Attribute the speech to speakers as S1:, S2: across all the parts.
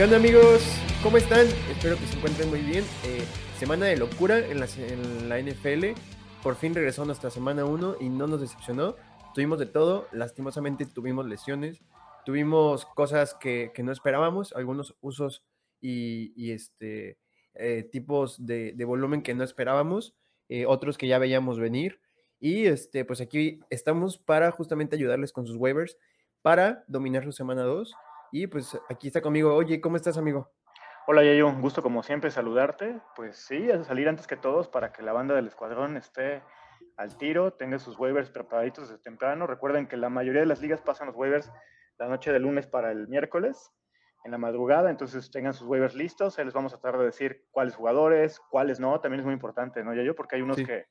S1: ¿Qué onda amigos? ¿Cómo están? Espero que se encuentren muy bien. Eh, semana de locura en la, en la NFL. Por fin regresó nuestra semana 1 y no nos decepcionó. Tuvimos de todo. Lastimosamente tuvimos lesiones. Tuvimos cosas que, que no esperábamos. Algunos usos y, y este, eh, tipos de, de, volumen que no esperábamos. Eh, otros que ya veíamos venir. Y este, pues aquí estamos para justamente ayudarles con sus waivers para dominar su semana 2. Y pues aquí está conmigo. Oye, ¿cómo estás, amigo?
S2: Hola, Yayo. Un gusto, como siempre, saludarte. Pues sí, a salir antes que todos para que la banda del escuadrón esté al tiro, tenga sus waivers preparaditos desde temprano. Recuerden que la mayoría de las ligas pasan los waivers la noche del lunes para el miércoles, en la madrugada. Entonces tengan sus waivers listos. Ahí les vamos a tratar de decir cuáles jugadores, cuáles no. También es muy importante, ¿no, Yayo? Porque hay unos sí. que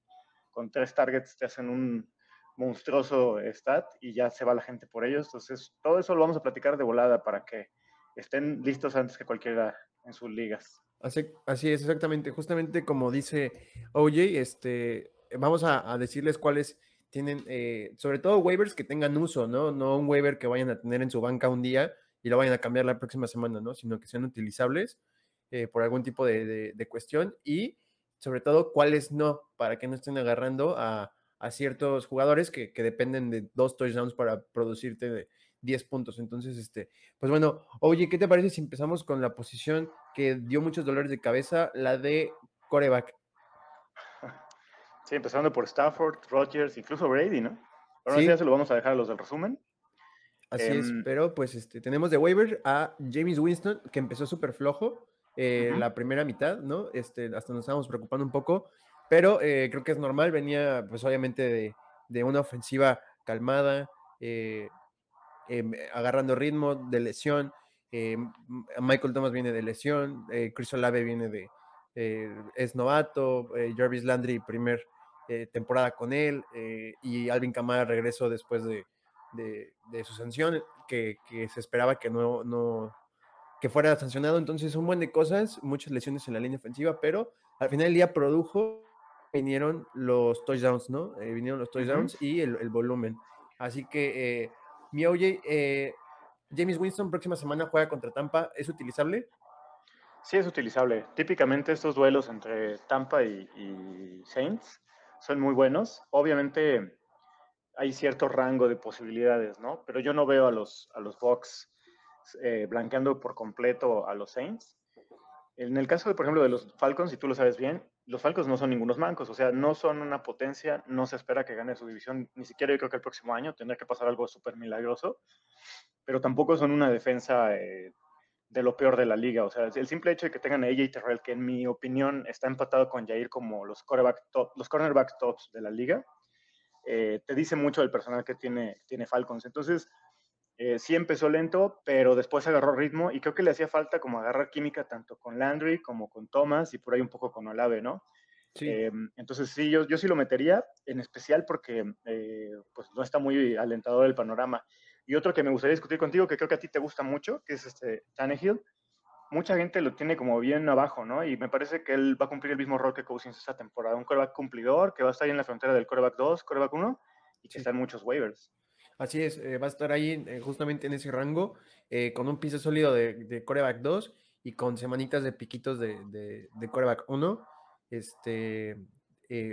S2: con tres targets te hacen un monstruoso stat y ya se va la gente por ellos. Entonces, todo eso lo vamos a platicar de volada para que estén listos antes que cualquiera en sus ligas.
S1: Así, así es, exactamente. Justamente como dice OJ, este, vamos a, decirles cuáles tienen, eh, sobre todo waivers que tengan uso, ¿no? No un waiver que vayan a tener en su banca un día y lo vayan a cambiar la próxima semana, ¿no? Sino que sean utilizables eh, por algún tipo de, de, de cuestión y sobre todo cuáles no, para que no estén agarrando a, a ciertos jugadores que, que, dependen de dos touchdowns para producirte 10 puntos. Entonces, este, pues bueno, oye, ¿qué te parece si empezamos con la posición que dio muchos dolores de cabeza, la de coreback?
S2: Sí, empezando por Stafford, Rodgers, incluso Brady, ¿no? Pero sí. no sé, se lo vamos a dejar a los del resumen.
S1: Así eh, es, pero pues este, tenemos de waiver a James Winston, que empezó súper flojo eh, uh -huh. la primera mitad, ¿no? Este, hasta nos estábamos preocupando un poco, pero eh, creo que es normal, venía pues obviamente de, de una ofensiva calmada, eh, eh, agarrando ritmo de lesión, Michael Thomas viene de lesión, Chris Olave viene de, es novato, Jarvis Landry primer temporada con él, y Alvin Kamara regreso después de, de, de su sanción, que, que, se esperaba que no, no que fuera sancionado, entonces un buen de cosas, muchas lesiones en la línea ofensiva, pero al final del día produjo vinieron los touchdowns, ¿no? Eh, vinieron los touchdowns uh -huh. y el, el, volumen. Así que, eh, mi oye, eh, James Winston próxima semana juega contra Tampa, ¿es utilizable?
S2: Sí, es utilizable. Típicamente estos duelos entre Tampa y, y Saints son muy buenos. Obviamente hay cierto rango de posibilidades, ¿no? Pero yo no veo a los, a los Bucks eh, blanqueando por completo a los Saints. En el caso, de, por ejemplo, de los Falcons, si tú lo sabes bien, los Falcons no son ningunos mancos, o sea, no son una potencia, no se espera que gane su división, ni siquiera yo creo que el próximo año tendrá que pasar algo súper milagroso, pero tampoco son una defensa eh, de lo peor de la liga, o sea, el simple hecho de que tengan a AJ Terrell, que en mi opinión está empatado con Jair como los, top, los cornerbacks tops de la liga, eh, te dice mucho del personal que tiene, tiene Falcons. Entonces, eh, sí empezó lento, pero después agarró ritmo y creo que le hacía falta como agarrar química tanto con Landry como con Thomas y por ahí un poco con Olave, ¿no? Sí. Eh, entonces sí, yo, yo sí lo metería, en especial porque eh, pues no está muy alentador el panorama. Y otro que me gustaría discutir contigo, que creo que a ti te gusta mucho, que es este Tannehill. Mucha gente lo tiene como bien abajo, ¿no? Y me parece que él va a cumplir el mismo rol que Cousins esta temporada. Un coreback cumplidor que va a estar ahí en la frontera del coreback 2, coreback 1 y que sí. está en muchos waivers.
S1: Así es, eh, va a estar ahí eh, justamente en ese rango, eh, con un piso sólido de, de, coreback 2 y con semanitas de piquitos de, de, de coreback 1. Este,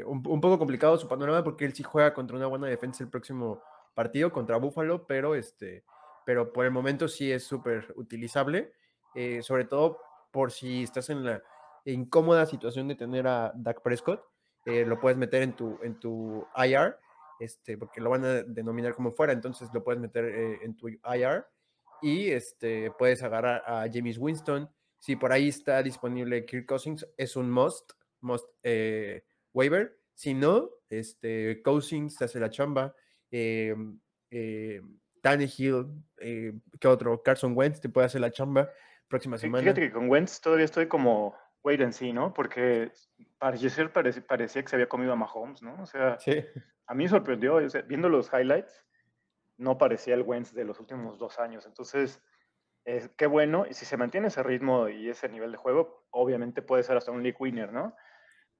S1: un, poco complicado su panorama porque él sí juega contra una buena defensa el próximo partido contra Buffalo, pero, este, pero por el momento sí es súper utilizable, sobre todo por si estás en la incómoda situación de tener a Dak Prescott, lo puedes meter en tu, en tu IR este, porque lo van a denominar como fuera, entonces lo puedes meter eh, en tu IR y este, puedes agarrar a James Winston. Si por ahí está disponible Kirk Cousins, es un must, must eh, waiver. Si no, este, Cousins te hace la chamba. Eh, eh, Tannehill, eh, ¿qué otro? Carson Wentz te puede hacer la chamba próxima semana.
S2: Fíjate que con Wentz todavía estoy como wait and see, ¿no? Porque parecer parecía, parecía que se había comido a Mahomes, ¿no? O sea, sí. a mí sorprendió, o sea, viendo los highlights, no parecía el Wentz de los últimos dos años. Entonces, eh, qué bueno, y si se mantiene ese ritmo y ese nivel de juego, obviamente puede ser hasta un league winner, ¿no?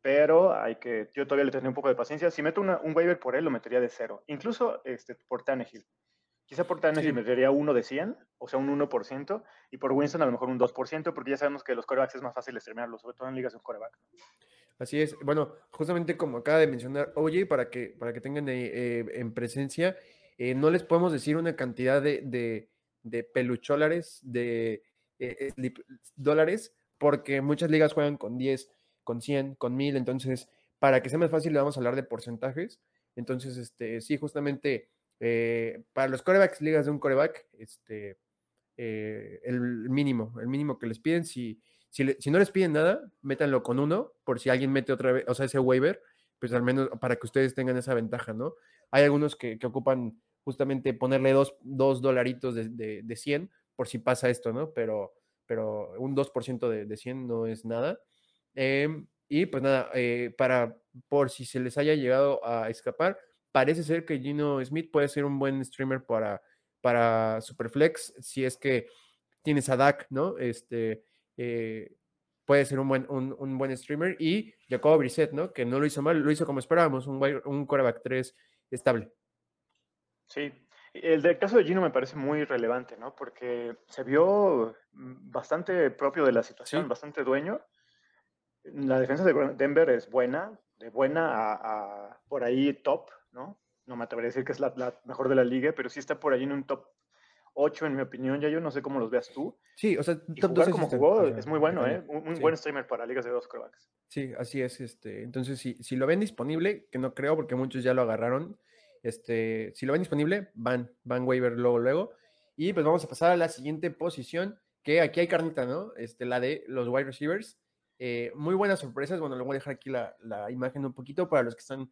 S2: Pero hay que, yo todavía le tendría un poco de paciencia. Si meto una, un waiver por él, lo metería de cero, incluso este, por Tannehill. Quizá por Tannehill
S1: Sí.
S2: metería uno de 100, o sea, un 1%, y por Winston a lo mejor un 2%, porque ya sabemos que los corebacks es más fácil streamearlos, sobre todo en ligas de un coreback.
S1: Así es. Bueno, justamente como acaba de mencionar Oye, para que, para que tengan eh, eh, en presencia, eh, no les podemos decir una cantidad de, de, de pelucholares, de eh, dólares, porque muchas ligas juegan con 10, con 100, con 1000, entonces, para que sea más fácil, le vamos a hablar de porcentajes. Entonces, este, sí, justamente, eh, para los corebacks, ligas de un coreback, este, eh, el mínimo, el mínimo que les piden, si, si, no les piden nada, métanlo con uno, por si alguien mete otra vez, o sea, ese waiver, pues al menos para que ustedes tengan esa ventaja, ¿no? Hay algunos que, que ocupan justamente ponerle dos, dos dolaritos de, de, de 100 por si pasa esto, ¿no? Pero, pero un 2% de, de 100 no es nada. Em, y pues nada, eh, para, por si se les haya llegado a escapar, parece ser que Gino Smith puede ser un buen streamer para, para Superflex, si es que tienes a Dak, ¿no? Este, eh, puede ser un buen, un, un buen streamer. Y Jacobo Brissett, ¿no? Que no lo hizo mal, lo hizo como esperábamos, un, un quarterback 3 estable.
S2: Sí, el del caso de Gino me parece muy relevante, ¿no? Porque se vio mm, bastante propio de la situación,
S1: Sí.
S2: bastante dueño. La defensa de Denver es buena, de buena a, a por ahí top, ¿no? No me atrevería a decir que es la, la mejor de la liga, pero sí está por ahí en un top 8, en mi opinión. Ya yo no sé cómo los veas tú.
S1: Sí, o sea,
S2: Y
S1: top
S2: jugar
S1: 12 sí
S2: como
S1: está,
S2: jugó es muy bueno. ¿eh? Un, un
S1: Sí.
S2: buen streamer para ligas de dos quarterbacks.
S1: Sí, así es. Este, entonces, si, si lo ven disponible, que no creo porque muchos ya lo agarraron, este, si lo ven disponible, van, van waiver luego, luego. Y pues vamos a pasar a la siguiente posición, que aquí hay carnita, ¿no? Este, la de los wide receivers. Eh, muy buenas sorpresas. Bueno, le voy a dejar aquí la, la imagen un poquito para los que están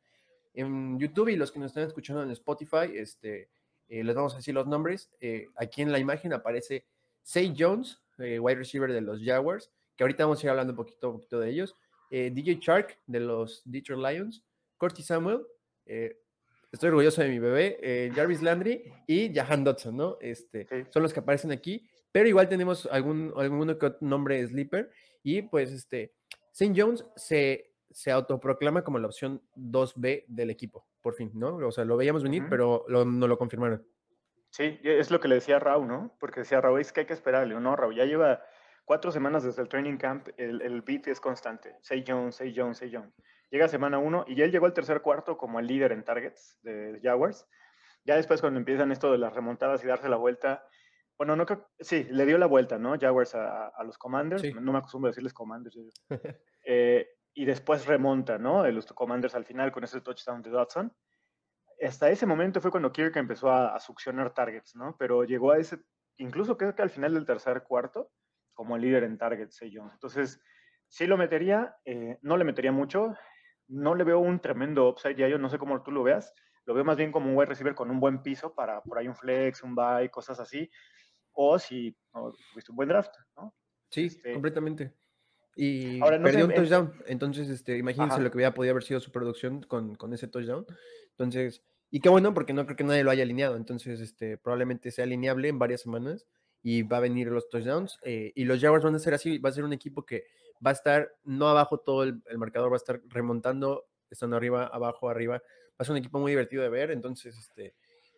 S1: en YouTube y los que nos están escuchando en Spotify. Este, eh, les vamos a decir los nombres. Eh, aquí en la imagen aparece Say Jones, eh, wide receiver de los Jaguars, que ahorita vamos a ir hablando un poquito, un poquito de ellos DJ Shark de los Detroit Lions, Curtis Samuel, estoy orgulloso de mi bebé, Jarvis Landry y Jahan Dodson, ¿no? Este,
S2: Sí.
S1: Son los que aparecen aquí, pero igual tenemos algún, alguno que nombre sleeper y pues este, St. Jones se, se autoproclama como la opción 2B del equipo, por fin, ¿no? O sea, lo veíamos venir,
S2: Ujú.
S1: pero lo- no lo confirmaron.
S2: Sí, es lo que le decía a Raúl, ¿no? Porque decía Raúl, es que hay que esperarle, ¿no? Raúl ya lleva cuatro semanas desde el training camp, el, el beat es constante. Say Jones, Say Jones, Say Jones. Llega semana uno y él llegó al tercer cuarto como el líder en targets de Jaguars. Ya después cuando empiezan esto de las remontadas y darse la vuelta, bueno, no creo, sí, le dio la vuelta, ¿no? Jaguars a, a los Commanders,
S1: Sí.
S2: no me acostumbro a decirles Commanders. Eh, y después remonta, ¿no? Los Commanders al final con ese touchdown de Dodson hasta ese momento fue cuando Kirk empezó a, a succionar targets, ¿no? Pero llegó a ese, incluso creo que al final del tercer cuarto, como líder en targets, Say Jones. Entonces, sí lo metería, eh, no le metería mucho, no le veo un tremendo upside, ya yo no sé cómo tú lo veas, lo veo más bien como un wide receiver con un buen piso para por ahí un flex, un buy, cosas así, o si tuviste un buen draft, ¿no?
S1: Sí,
S2: Este-
S1: completamente. Y
S2: Ahora, no sé,
S1: perdió un
S2: en-
S1: touchdown. Entonces, este, imagínense
S2: Ajá.
S1: lo que hubiera podido haber sido su producción con, con ese touchdown. Entonces, y qué bueno, porque no creo que nadie lo haya alineado. Entonces, este, probablemente sea alineable en varias semanas y va a venir los touchdowns. eh, y los Jaguars van a ser así, va a ser un equipo que va a estar no abajo todo el, el marcador, va a estar remontando, estando arriba, abajo, arriba. Va a ser un equipo muy divertido de ver. Entonces, este,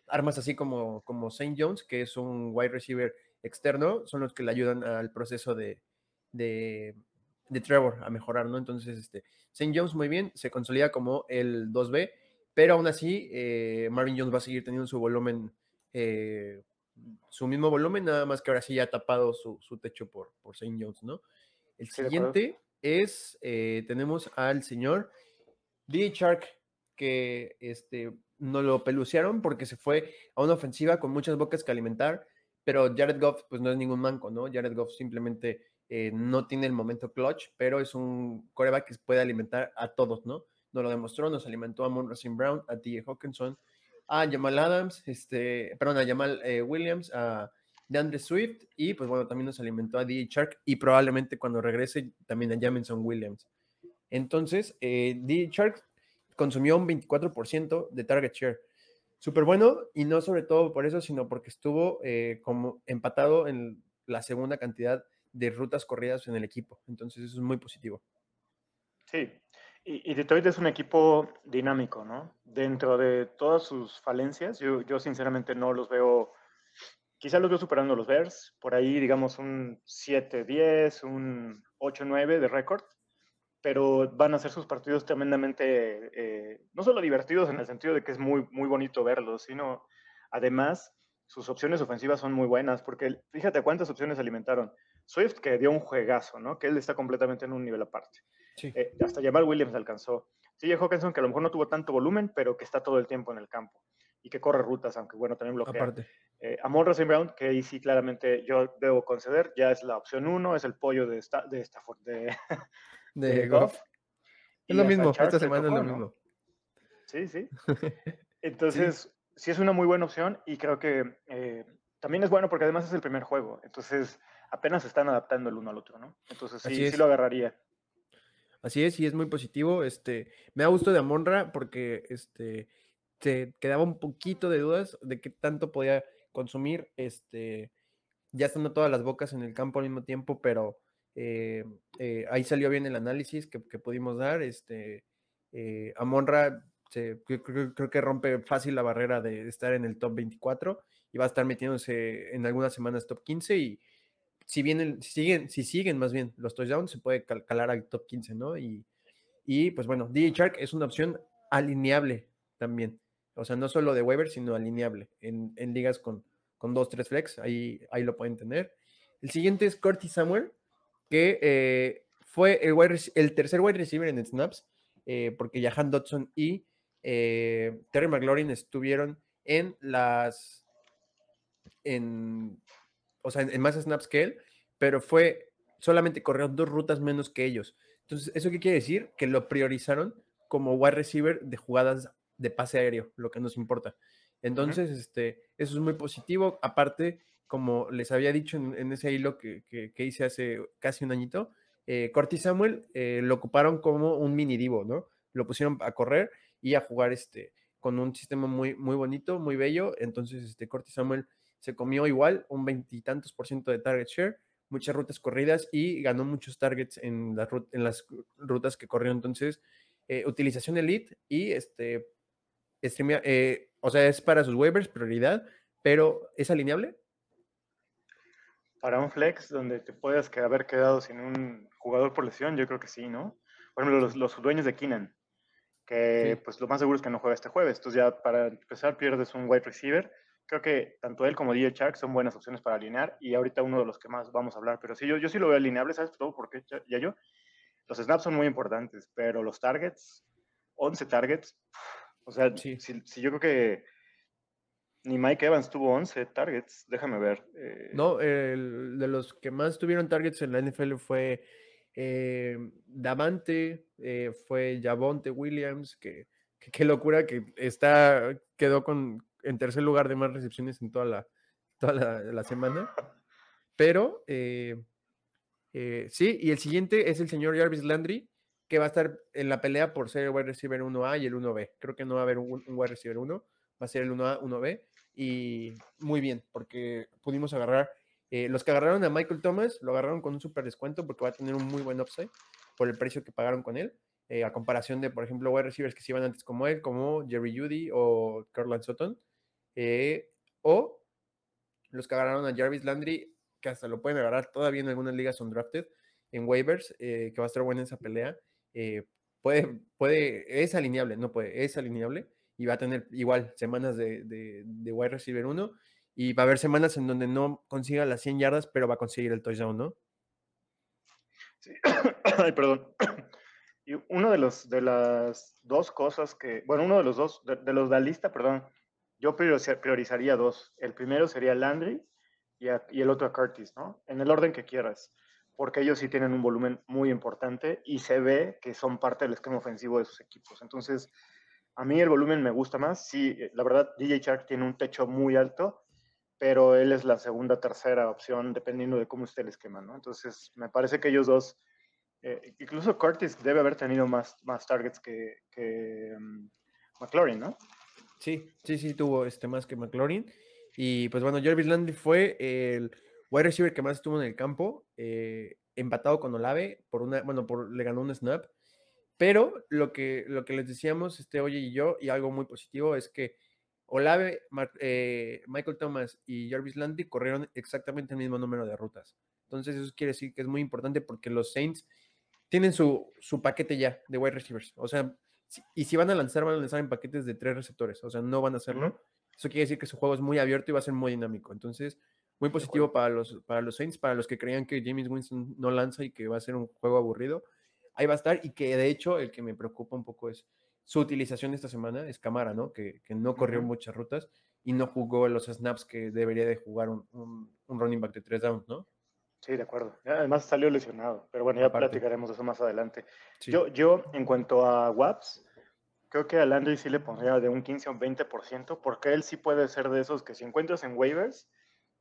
S1: armas así como, como St. Jones, que es un wide receiver externo, son los que le ayudan al proceso de, de, de Trevor a mejorar, ¿no? Entonces, este, St. Jones muy bien, se consolida como el 2B, pero aún así, eh, Marvin Jones va a seguir teniendo su volumen, eh, su mismo volumen, nada más que ahora sí ya ha tapado su, su techo por, por St. Jones, ¿no? El
S2: Sí,
S1: siguiente es, eh, tenemos al señor DJ Shark, que este, no lo pelucearon porque se fue a una ofensiva con muchas bocas que alimentar, pero Jared Goff pues no es ningún manco, ¿no? Jared Goff simplemente eh, no tiene el momento clutch, pero es un coreback que puede alimentar a todos, ¿no? Nos lo demostró, nos alimentó a Monroe Brown, a T.J. Hawkinson, a Jamal Adams, este, perdón, a Jamal eh, Williams, a DeAndre Swift y pues bueno, también nos alimentó a DJ Shark y probablemente cuando regrese también a Jamison Williams. Entonces, eh, DJ Shark consumió un 24% de target share. Súper bueno y no sobre todo por eso, sino porque estuvo eh, como empatado en la segunda cantidad de rutas corridas en el equipo. Entonces eso es muy positivo.
S2: Sí, y, Detroit es un equipo dinámico, ¿no? Dentro de todas sus falencias, yo, yo sinceramente no los veo quizá los veo superando los Bears, por ahí digamos un 7-10, un 8-9 de récord, pero van a ser sus partidos tremendamente, eh, no solo divertidos en el sentido de que es muy, muy bonito verlos, sino además sus opciones ofensivas son muy buenas, porque fíjate cuántas opciones alimentaron. Swift que dio un juegazo, ¿no? Que él está completamente en un nivel aparte. Eh, hasta Jamal Williams alcanzó. Sí, Hawkinson que a lo mejor no tuvo tanto volumen, pero que está todo el tiempo en el campo y que corre rutas, aunque bueno, también bloquea. Aparte. Eh, Amon Brown, que ahí sí claramente yo debo conceder, ya es la opción uno, es el pollo de, esta, de Stafford, de,
S1: de, Goff. Es lo mismo, esta semana es lo mismo.
S2: Sí, sí. Entonces, sí. es una muy buena opción y creo que eh, también es bueno porque además es el primer juego. Entonces, apenas se están adaptando el uno al otro, ¿no? Entonces, sí, sí lo agarraría.
S1: Así es, y es muy positivo. Este, me da gusto de Amonra porque este, se quedaba un poquito de dudas de qué tanto podía consumir. Este, ya estando todas las bocas en el campo al mismo tiempo, pero eh, eh, ahí salió bien el análisis que, pudimos dar. Este, eh, Amonra se, creo, creo, que rompe fácil la barrera de estar en el top 24 y va a estar metiéndose en algunas semanas top 15 y si vienen, si siguen, si siguen más bien los touchdowns, se puede calar al top 15, ¿no? Y, y pues bueno, DJ Shark es una opción alineable también. O sea, no solo de waiver, sino alineable en, en ligas con, con dos, tres flex, ahí, ahí lo pueden tener. El siguiente es Curtis Samuel, que eh, fue el, el, tercer wide receiver en snaps, eh, porque Jahan Dodson y eh, Terry McLaurin estuvieron en las, en, o sea, en, más snaps que él, pero fue, solamente corrió dos rutas menos que ellos. Entonces, ¿eso qué quiere decir? Que lo priorizaron como wide receiver de jugadas de pase aéreo, lo que nos importa. Entonces, este, eso es muy positivo. Aparte, como les había dicho en, ese hilo que, que, hice hace casi un añito, eh, Corti Samuel eh, lo ocuparon como un mini divo, ¿no? Lo pusieron a correr y a jugar este, con un sistema muy, muy bonito, muy bello. Entonces, este, Corti Samuel se comió igual un veintitantos por ciento de target share, muchas rutas corridas y ganó muchos targets en, en las rutas que corrió. Entonces, eh, utilización elite y este, eh, o sea, es para sus waivers prioridad, pero ¿es alineable?
S2: Para un flex donde te puedas haber quedado sin un jugador por lesión, yo creo que sí, ¿no? Por ejemplo, los, dueños de Keenan, que pues lo más seguro es que no juegue este jueves. Entonces ya para empezar pierdes un wide receiver. Creo que tanto él como DJ Shark son buenas opciones para alinear y ahorita uno de los que más vamos a hablar. Pero sí, yo, yo sí lo veo alineable, ¿sabes todo? Porque ya yo, los snaps son muy importantes, pero los targets, 11 targets, o sea, si, yo creo que ni Mike Evans tuvo 11 targets, déjame ver.
S1: Eh. No, el, de los que más tuvieron targets en la NFL fue eh, Davante, eh, fue Javonte Williams, que qué locura que está, quedó con, en tercer lugar de más recepciones en toda la, toda la, semana. Pero sí, y el siguiente es el señor Jarvis Landry, que va a estar en la pelea por ser el wide receiver 1A y el 1B. Creo que no va a haber un, wide receiver 1, va a ser el 1A, 1B. Y muy bien, porque pudimos agarrar, eh, los que agarraron a Michael Thomas, lo agarraron con un super descuento porque va a tener un muy buen upside por el precio que pagaron con él. Eh, a comparación de, por ejemplo, wide receivers que se iban antes como él, como Jerry Judy o Carlan Sutton, eh, o los que agarraron a Jarvis Landry, que hasta lo pueden agarrar todavía en algunas ligas undrafted, en waivers, que va a estar buena esa pelea. Eh, puede, puede, es alineable, no puede, es alineable y va a tener igual semanas de, de, wide receiver 1 y va a haber semanas en donde no consiga las 100 yardas, pero va a conseguir el touchdown, ¿no?
S2: Sí. Ay, perdón. Y uno de los de las dos cosas que, bueno, uno de los dos, de, los de la lista, perdón, yo priorizaría dos. El primero sería Landry y, el otro a Curtis, ¿no? En el orden que quieras porque ellos sí tienen un volumen muy importante y se ve que son parte del esquema ofensivo de sus equipos. Entonces, a mí el volumen me gusta más. Sí, la verdad, DJ Shark tiene un techo muy alto, pero él es la segunda, tercera opción, dependiendo de cómo esté el esquema, ¿no? Entonces, me parece que ellos dos, eh, incluso Curtis debe haber tenido más, más targets que, que um, McLaurin, ¿no?
S1: Sí, sí, sí, tuvo este más que McLaurin. Y pues bueno, Jarvis Landry fue el wide receiver que más estuvo en el campo, eh, empatado con Olave, por una, bueno, por, le ganó un snap. Pero lo que, lo que les decíamos, este Oye y yo, y algo muy positivo, es que Olave, eh, Michael Thomas y Jarvis Landry corrieron exactamente el mismo número de rutas. Entonces, eso quiere decir que es muy importante porque los Saints tienen su, su paquete ya de wide receivers. O sea, y si van a lanzar, van a lanzar en paquetes de tres receptores. O sea, no van a hacerlo. Eso quiere decir que su juego es muy abierto y va a ser muy dinámico. Entonces, muy positivo para los, para los Saints, para los que creían que James Winston no lanza y que va a ser un juego aburrido. Ahí va a estar y que de hecho el que me preocupa un poco es su utilización esta semana, es Camara, ¿no? Que, que no corrió muchas rutas y no jugó los snaps que debería de jugar un, un, running back de tres downs, ¿no?
S2: Sí, de acuerdo. Además salió lesionado, pero bueno, ya platicaremos de eso más adelante. Yo, yo, en cuanto a WAPs, creo que a Landry sí le pondría de un 15 a un 20%, porque él sí puede ser de esos que si encuentras en waivers,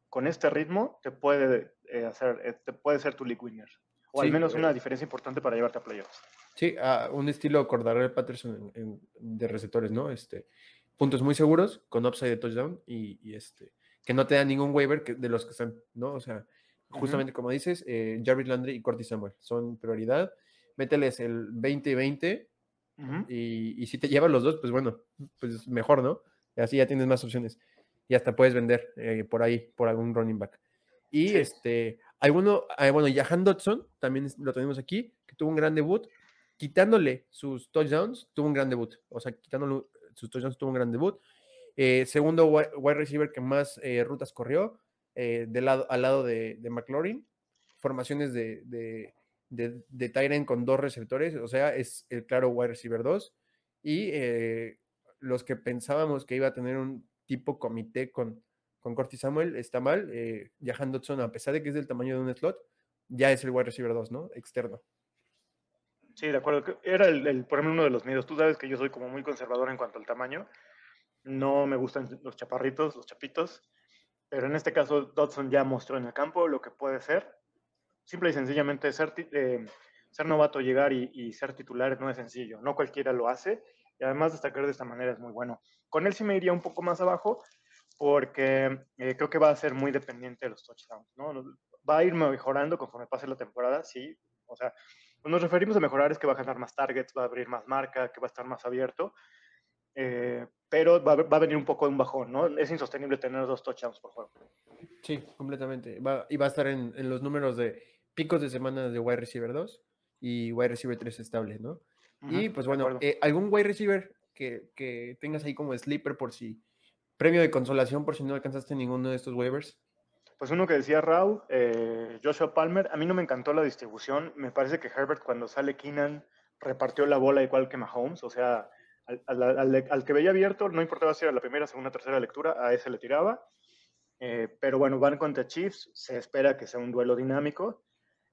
S2: con este ritmo te puede eh, hacer, eh, te puede ser tu league winner. O al menos una diferencia importante para llevarte a playoffs.
S1: Sí, a un estilo Cordarrelle Patterson de receptores, ¿no? Este, puntos muy seguros, con upside de touchdown y, este, que no te da ningún waiver de los que están, ¿no? O sea, justamente como dices, eh, Jarvis Landry y Corty Samuel son prioridad. Mételes el 20-20 y, y, si te llevan los dos, pues bueno, pues mejor, ¿no? Así ya tienes más opciones y hasta puedes vender eh, por ahí, por algún running back. Y este, alguno, ah, bueno, Jahan Dodson, también lo tenemos aquí, que tuvo un gran debut, quitándole sus touchdowns, tuvo un gran debut, o sea, quitándole sus touchdowns, tuvo un gran debut. Eh, segundo wide receiver que más eh, rutas corrió, del lado, al lado de, de McLaurin, formaciones de, de, de, de Tyren con dos receptores, o sea, es el claro wide receiver 2. Y los que pensábamos que iba a tener un tipo comité con, con Samuel está mal. Eh, Jahan Dodson, a pesar de que es del tamaño de un slot, ya es el wide receiver 2, ¿no? Externo.
S2: Sí, de acuerdo. Era el, ejemplo, uno de los miedos. Tú sabes que yo soy como muy conservador en cuanto al tamaño. No me gustan los chaparritos, los chapitos. Pero en este caso, Dodson ya mostró en el campo lo que puede ser. Simple y sencillamente ser, eh, ser novato, llegar y, y, ser titular no es sencillo. No cualquiera lo hace y además destacar de esta manera es muy bueno. Con él sí me iría un poco más abajo porque eh, creo que va a ser muy dependiente de los touchdowns, ¿no? Va a ir mejorando conforme pase la temporada, sí. O sea, nos referimos a mejorar es que va a ganar más targets, va a abrir más marca, que va a estar más abierto. Eh, pero va, va, a venir un poco de un bajón, ¿no? Es insostenible tener dos touchdowns por juego.
S1: Sí, completamente. Va, y va a estar en, en, los números de picos de semana de wide receiver 2 y wide receiver 3 estable, ¿no? y pues bueno, eh, algún wide receiver que, que, tengas ahí como sleeper por si, premio de consolación por si no alcanzaste ninguno de estos waivers.
S2: Pues uno que decía Raúl, eh, Joshua Palmer, a mí no me encantó la distribución, me parece que Herbert cuando sale Keenan repartió la bola igual que Mahomes, o sea, al, al, que veía abierto, no importaba si era la primera, segunda, tercera lectura, a ese le tiraba. Eh, pero bueno, van contra Chiefs, se espera que sea un duelo dinámico.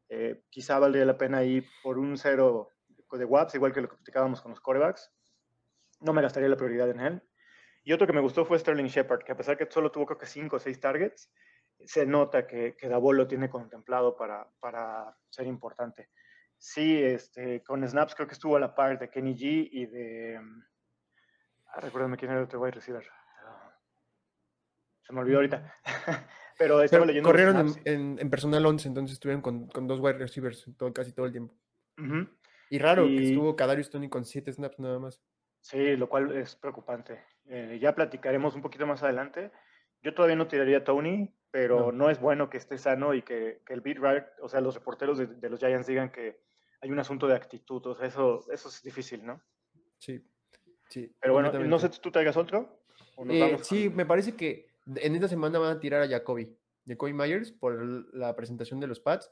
S2: Eh, quizá valdría la pena ir por un cero de Watts, igual que lo que platicábamos con los corebacks. No me gastaría la prioridad en él. Y otro que me gustó fue Sterling Shepard, que a pesar que solo tuvo creo que 5 o 6 targets, se nota que, que Davol lo tiene contemplado para, para ser importante. Sí, este, con snaps creo que estuvo a la par de Kenny G y de... Ah, recuérdame quién era el otro wide receiver. Se me olvidó ahorita. Pero estaba leyendo.
S1: Corrieron en, en, personal 11, entonces estuvieron con, con dos wide receivers todo, casi todo el tiempo. Uh y raro que estuvo Kadarius Tony con 7 snaps nada más.
S2: Sí, lo cual es preocupante. Eh, ya platicaremos un poquito más adelante. Yo todavía no tiraría a Tony, pero no. es bueno que esté sano y que, que el beat right, o sea, los reporteros de, de, los Giants digan que hay un asunto de actitud. O sea, eso, eso es difícil, ¿no?
S1: Sí. sí
S2: pero bueno, no sé, ¿tú traigas otro?
S1: Eh, sí, me parece que en esta semana van a tirar a Jacoby, Jacoby Myers, por la presentación de los Pats.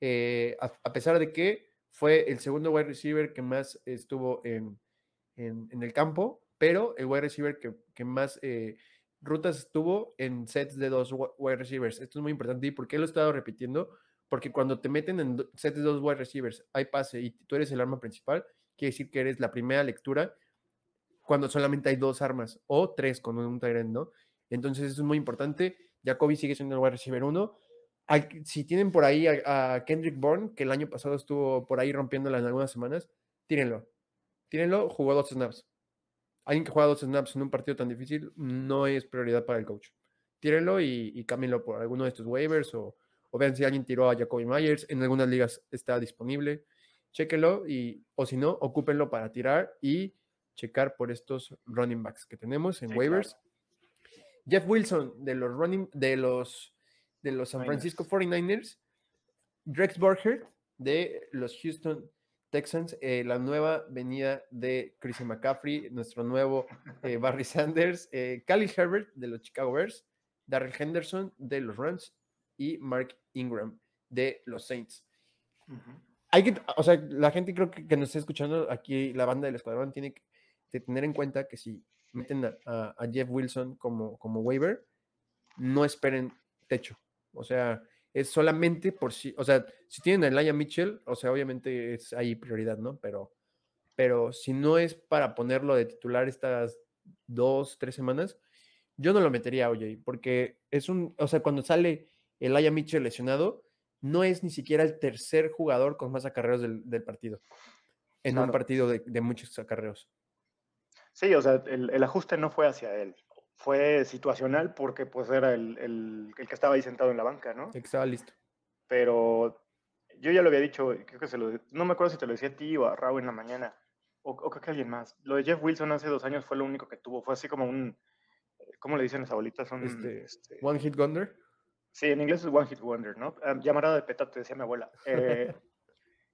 S1: Eh, a, a pesar de que fue el segundo wide receiver que más estuvo en, en, el campo, pero el wide receiver que, que más eh, rutas estuvo en sets de dos wide receivers. Esto es muy importante. ¿Y por qué lo he estado repitiendo? Porque cuando te meten en sets de dos wide receivers, hay pase y tú eres el arma principal, quiere decir que eres la primera lectura cuando solamente hay dos armas o tres con un Tyrant, ¿no? Entonces eso es muy importante. Jacoby sigue siendo el wide receiver uno si tienen por ahí a, Kendrick Bourne, que el año pasado estuvo por ahí rompiéndola en algunas semanas, tírenlo. Tírenlo, jugó dos snaps. Alguien que juega dos snaps en un partido tan difícil no es prioridad para el coach. Tírenlo y, y por alguno de estos waivers o, o, vean si alguien tiró a Jacoby Myers. En algunas ligas está disponible. Chéquenlo y, o si no, ocúpenlo para tirar y checar por estos running backs que tenemos en waivers. Jeff Wilson de los running, de los de los San Francisco 49ers, Drex Burkhardt de los Houston Texans, eh, la nueva venida de Christian McCaffrey, nuestro nuevo eh, Barry Sanders, eh, Herbert de los Chicago Bears, Darrell Henderson de los Rams y Mark Ingram de los Saints. Hay que, o sea, la gente creo que, que, nos está escuchando aquí, la banda del escuadrón, tiene que tener en cuenta que si meten a, Jeff Wilson como, como waiver, no esperen techo. O sea, es solamente por si, o sea, si tienen a Elijah Mitchell, o sea, obviamente es ahí prioridad, ¿no? Pero, pero si no es para ponerlo de titular estas dos, tres semanas, yo no lo metería, oye, porque es un, o sea, cuando sale Elijah Mitchell lesionado, no es ni siquiera el tercer jugador con más acarreos del, partido, en un partido de, de, muchos acarreos.
S2: Sí, o sea, el, el, ajuste no fue hacia él fue situacional porque pues era el, el, el, que estaba ahí sentado en la banca, ¿no?
S1: Estaba listo.
S2: Pero yo ya lo había dicho, creo que se lo, no me acuerdo si te lo decía a ti o a Raúl en la mañana, o, o, creo que alguien más. Lo de Jeff Wilson hace dos años fue lo único que tuvo, fue así como un, ¿cómo le dicen las abuelitas? Son,
S1: este, este one Hit Wonder.
S2: Sí, en inglés es One Hit Wonder, ¿no? Ah, llamarada de petate, decía mi abuela. Eh,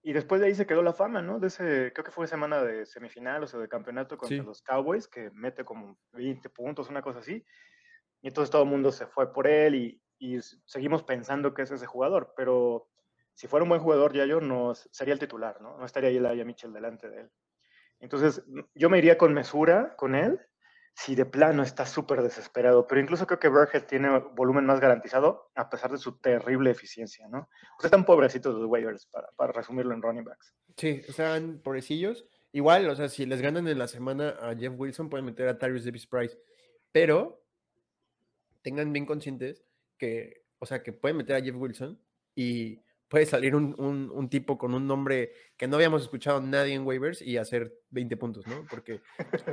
S2: Y después de ahí se quedó la fama, ¿no? De ese, creo que fue semana de semifinal o sea, de campeonato contra los Cowboys, que mete como 20 puntos, una cosa así. Y entonces todo el mundo se fue por él y, y seguimos pensando que es ese jugador. Pero si fuera un buen jugador, ya yo no sería el titular, ¿no? No estaría ahí Elijah Mitchell delante de él. Entonces yo me iría con mesura con él si de plano está súper desesperado, pero incluso creo que Burhead tiene volumen más garantizado a pesar de su terrible eficiencia, ¿no? O sea, están pobrecitos los waivers, para, para resumirlo en running backs.
S1: Sí, están pobrecillos. Igual, o sea, si les ganan en la semana a Jeff Wilson, pueden meter a Tyrus Davis Price, pero tengan bien conscientes que, o sea, que pueden meter a Jeff Wilson y puede salir un, tipo con un nombre que no habíamos escuchado nadie en waivers y hacer 20 puntos, ¿no? Porque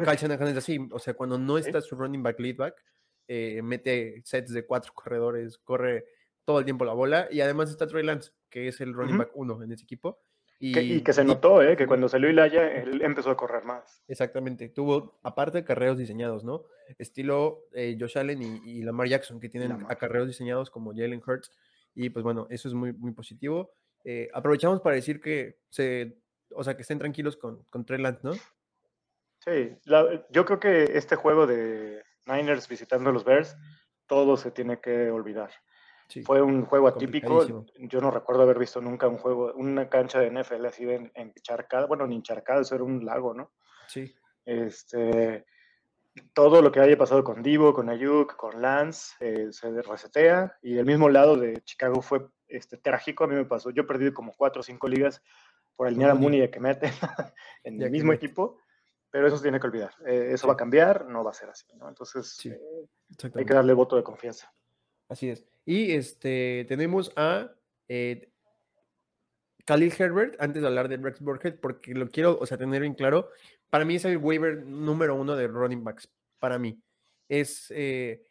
S1: Kyle Shanahan es así, o sea, cuando no está su running back lead back, eh, mete sets de cuatro corredores, corre todo el tiempo la bola y además está Trey Lance, que es el running back uno en ese equipo.
S2: Y que, se notó, ¿eh? Que cuando salió Ilaya, él empezó a correr más.
S1: Exactamente. Tuvo, aparte, carreos diseñados, ¿no? Estilo eh, Josh Allen y, Lamar Jackson, que tienen acarreos diseñados como Jalen Hurts. Y pues bueno, eso es muy, muy positivo. Eh, aprovechamos para decir que se, o sea, que estén tranquilos con, con Trey ¿no?
S2: Sí, yo creo que este juego de Niners visitando a los Bears, todo se tiene que olvidar. Fue un juego atípico. Yo no recuerdo haber visto nunca un juego, una cancha de NFL así de encharcada. Bueno, ni encharcada, eso era un lago, ¿no?
S1: Sí.
S2: Este, todo lo que haya pasado con Divo, con Ayuk, con Lance, eh, se resetea. Y el mismo lado de Chicago fue este, trágico. A mí me pasó. Yo perdí como cuatro o cinco ligas por alinear a Mooney y a que mete en el mismo equipo. Pero eso se tiene que olvidar. Eh, eso va a cambiar, no va a ser así. ¿no? Entonces, eh, hay que darle voto de confianza.
S1: Así es. Y este, tenemos a Khalil Herbert, antes de hablar de Rex Burkhead, porque lo quiero, o sea, tener bien claro, para mí es el waiver número uno de running backs, para mí. Es, eh,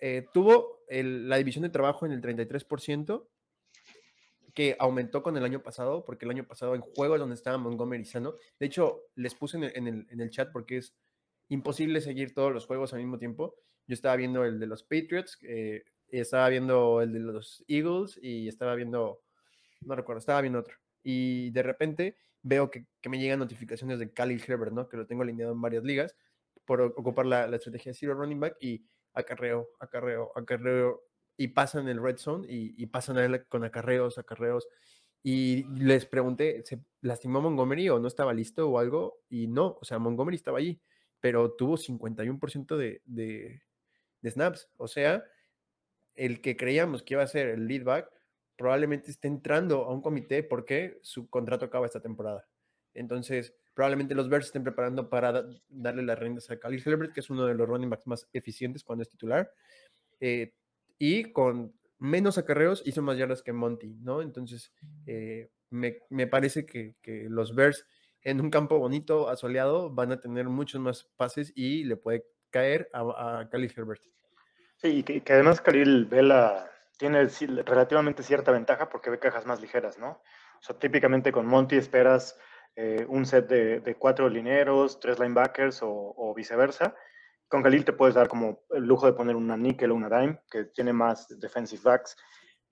S1: eh, tuvo la división de trabajo en el 33%, que aumentó con el año pasado, porque el año pasado en juegos donde estaba Montgomery sano, de hecho, les puse en el, chat porque es imposible seguir todos los juegos al mismo tiempo. Yo estaba viendo el de los Patriots, eh, estaba viendo el de los Eagles y estaba viendo no recuerdo, estaba viendo otro. Y de repente veo que, me llegan notificaciones de Khalil Herbert, ¿no? Que lo tengo alineado en varias ligas por ocupar la, estrategia de zero running back y acarreo, acarreo, acarreo y pasan el red zone y, y pasan a él con acarreos, acarreos. Y les pregunté, ¿se lastimó Montgomery o no estaba listo o algo? Y no, o sea, Montgomery estaba allí, pero tuvo 51% de, de, de snaps. O sea, el que creíamos que iba a ser el lead back probablemente esté entrando a un comité porque su contrato acaba esta temporada. Entonces, probablemente los Bears estén preparando para darle las riendas a Khalil Herbert, que es uno de los running backs más eficientes cuando es titular. Eh, y con menos acarreos hizo más yardas que Monty, ¿no? Entonces, eh, me, me, parece que, que, los Bears en un campo bonito, asoleado, van a tener muchos más pases y le puede caer a, a Khalil Herbert.
S2: Sí, que, que además Khalil ve la, tiene relativamente cierta ventaja porque ve cajas más ligeras, ¿no? O sea, típicamente con Monty esperas eh, un set de, cuatro lineros, tres linebackers o, viceversa, con Khalil te puedes dar como el lujo de poner una nickel o una dime, que tiene más defensive backs,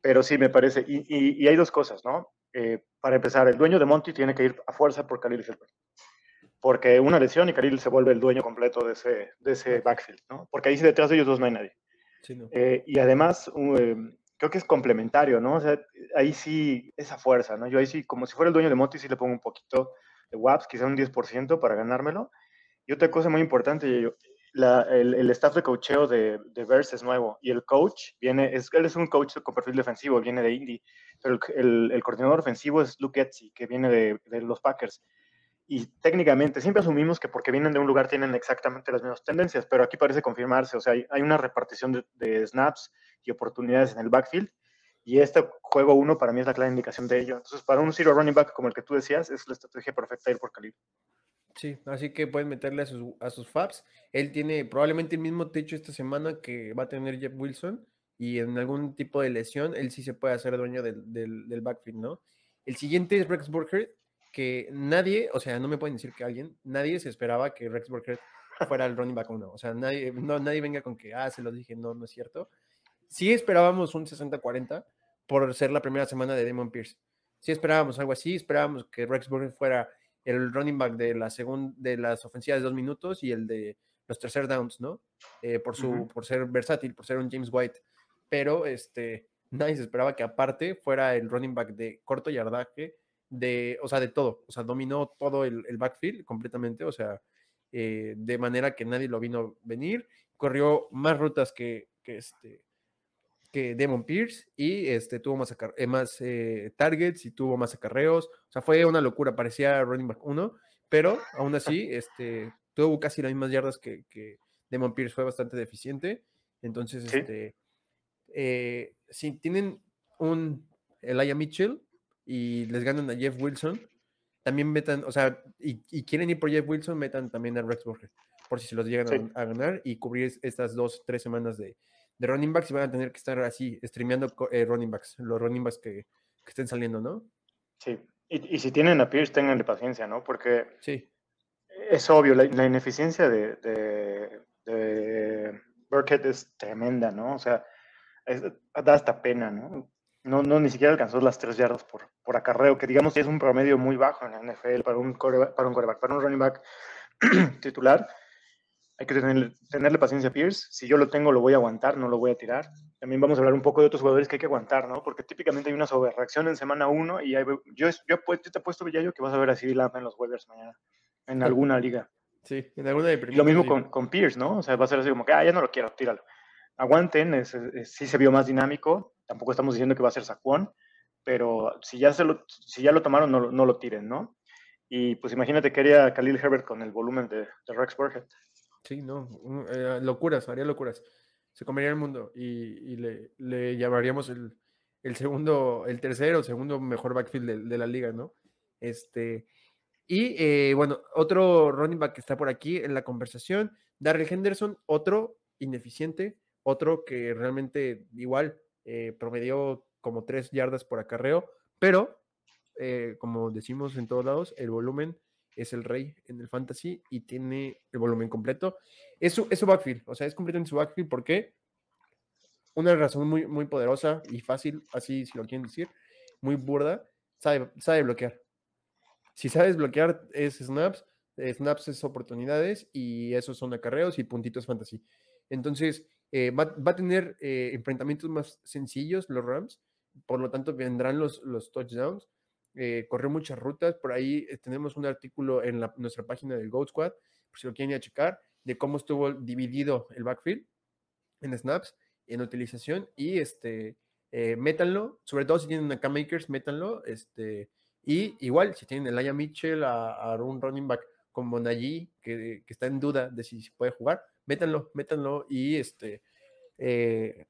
S2: pero sí me parece, y, hay dos cosas, ¿no? Eh, para empezar, el dueño de Monty tiene que ir a fuerza por Khalil Herbert, porque una lesión y Khalil se vuelve el dueño completo de ese, de ese backfield, ¿no? Porque ahí detrás de ellos dos no hay nadie. Eh, y además, eh, creo que es complementario, ¿no? O sea, ahí sí, esa fuerza, ¿no? Yo ahí sí, como si fuera el dueño de Monty, sí le pongo un poquito de WAPs, quizá un 10% para ganármelo. Y otra cosa muy importante, el, staff de coacheo de, de Verse es nuevo y el coach viene, es, él es un coach con perfil defensivo, viene de Indy, pero el, el, coordinador ofensivo es Luke Etsy, que viene de, de, los Packers. Y técnicamente siempre asumimos que porque vienen de un lugar tienen exactamente las mismas tendencias, pero aquí parece confirmarse, o sea, hay, una repartición de, snaps y oportunidades en el backfield y este juego uno para mí es la clara indicación de ello. Entonces, para un zero running back como el que tú decías, es la estrategia perfecta ir por calibre.
S1: Sí, así que pueden meterle a sus, a sus Fabs. Él tiene probablemente el mismo techo esta semana que va a tener Jeff Wilson y en algún tipo de lesión, él sí se puede hacer dueño del, del, backfield, ¿no? El siguiente es Rex Burkhead, que nadie, o sea, no me pueden decir que alguien, nadie se esperaba que Rex Burkhead fuera el running back uno. O sea, nadie, no, nadie venga con que, ah, se lo dije, no, no es cierto. Sí esperábamos un 60-40 por ser la primera semana de Damon Pierce. Sí esperábamos algo así, esperábamos que Rex Burkhead fuera el running back de, la de las ofensivas de dos minutos y el de los tercer downs, ¿no? Eh, por, su, por ser versátil, por ser un James White. Pero este, nadie se esperaba que aparte fuera el running back de corto yardaje, de, o sea, de todo. O sea, dominó todo el, backfield completamente, o sea, eh, de manera que nadie lo vino venir. Corrió más rutas que, que este, que Demon Pierce y este, tuvo más, eh, más eh, targets y tuvo más acarreos. O sea, fue una locura, parecía running back 1, pero aún así este, tuvo casi las mismas yardas que, que Demon Pierce, fue bastante deficiente. Entonces, este, eh, si tienen un Elijah Mitchell y les ganan a Jeff Wilson, también metan, o sea, y, quieren ir por Jeff Wilson, metan también a Rex Burger, por si se los llegan a, a, ganar y cubrir estas dos, tres semanas de, de running backs y van a tener que estar así, streameando eh, running backs, los running backs que, estén saliendo, ¿no?
S2: Sí, y, si tienen a Pierce, tenganle paciencia, ¿no? Porque
S1: sí.
S2: es obvio, la, ineficiencia de, de, Burkhead es tremenda, ¿no? O sea, da hasta pena, ¿no? No, no, ni siquiera alcanzó las tres yardas por, por acarreo, que digamos que es un promedio muy bajo en la NFL para un, para un coreback, para un running back titular hay que tenerle, paciencia a Pierce. Si yo lo tengo, lo voy a aguantar, no lo voy a tirar. También vamos a hablar un poco de otros jugadores que hay que aguantar, ¿no? Porque típicamente hay una sobrereacción en semana 1 y yo, yo, yo, te he puesto, Villayo, que vas a ver así Lamb en los waivers mañana, en alguna liga.
S1: Sí, en alguna de
S2: Lo mismo con, con, Pierce, ¿no? O sea, va a ser así como que, ah, ya no lo quiero, tíralo. Aguanten, sí se vio más dinámico. Tampoco estamos diciendo que va a ser Saquon, pero si ya, se lo, si ya lo tomaron, no, no lo tiren, ¿no? Y pues imagínate que haría Khalil Herbert con el volumen de, de Rex Burkhead.
S1: Sí, no, eh, locuras, haría locuras. Se comería el mundo y, le, llamaríamos el, segundo, el tercero, segundo mejor backfield de, la liga, ¿no? Este, y eh, bueno, otro running back que está por aquí en la conversación, Darrell Henderson, otro ineficiente, otro que realmente igual eh, promedió como tres yardas por acarreo, pero como decimos en todos lados, el volumen es el rey en el fantasy y tiene el volumen completo. Es su, backfield, o sea, es completo en su backfield porque una razón muy, muy poderosa y fácil, así si lo quieren decir, muy burda, sabe, sabe bloquear. Si sabes bloquear es snaps, eh, snaps es oportunidades y esos son acarreos y puntitos fantasy. Entonces, eh, va, a tener eh, enfrentamientos más sencillos los Rams, por lo tanto vendrán los, touchdowns eh, corrió muchas rutas. Por ahí eh, tenemos un artículo en nuestra página del Goat Squad, por si lo quieren ir a checar, de cómo estuvo dividido el backfield en snaps, en utilización y este, métanlo, sobre todo si tienen una K-Makers, métanlo. Este, y igual, si tienen el Aya Mitchell, a, un running back como Najee, que, que, está en duda de si, puede jugar, métanlo, métanlo y este,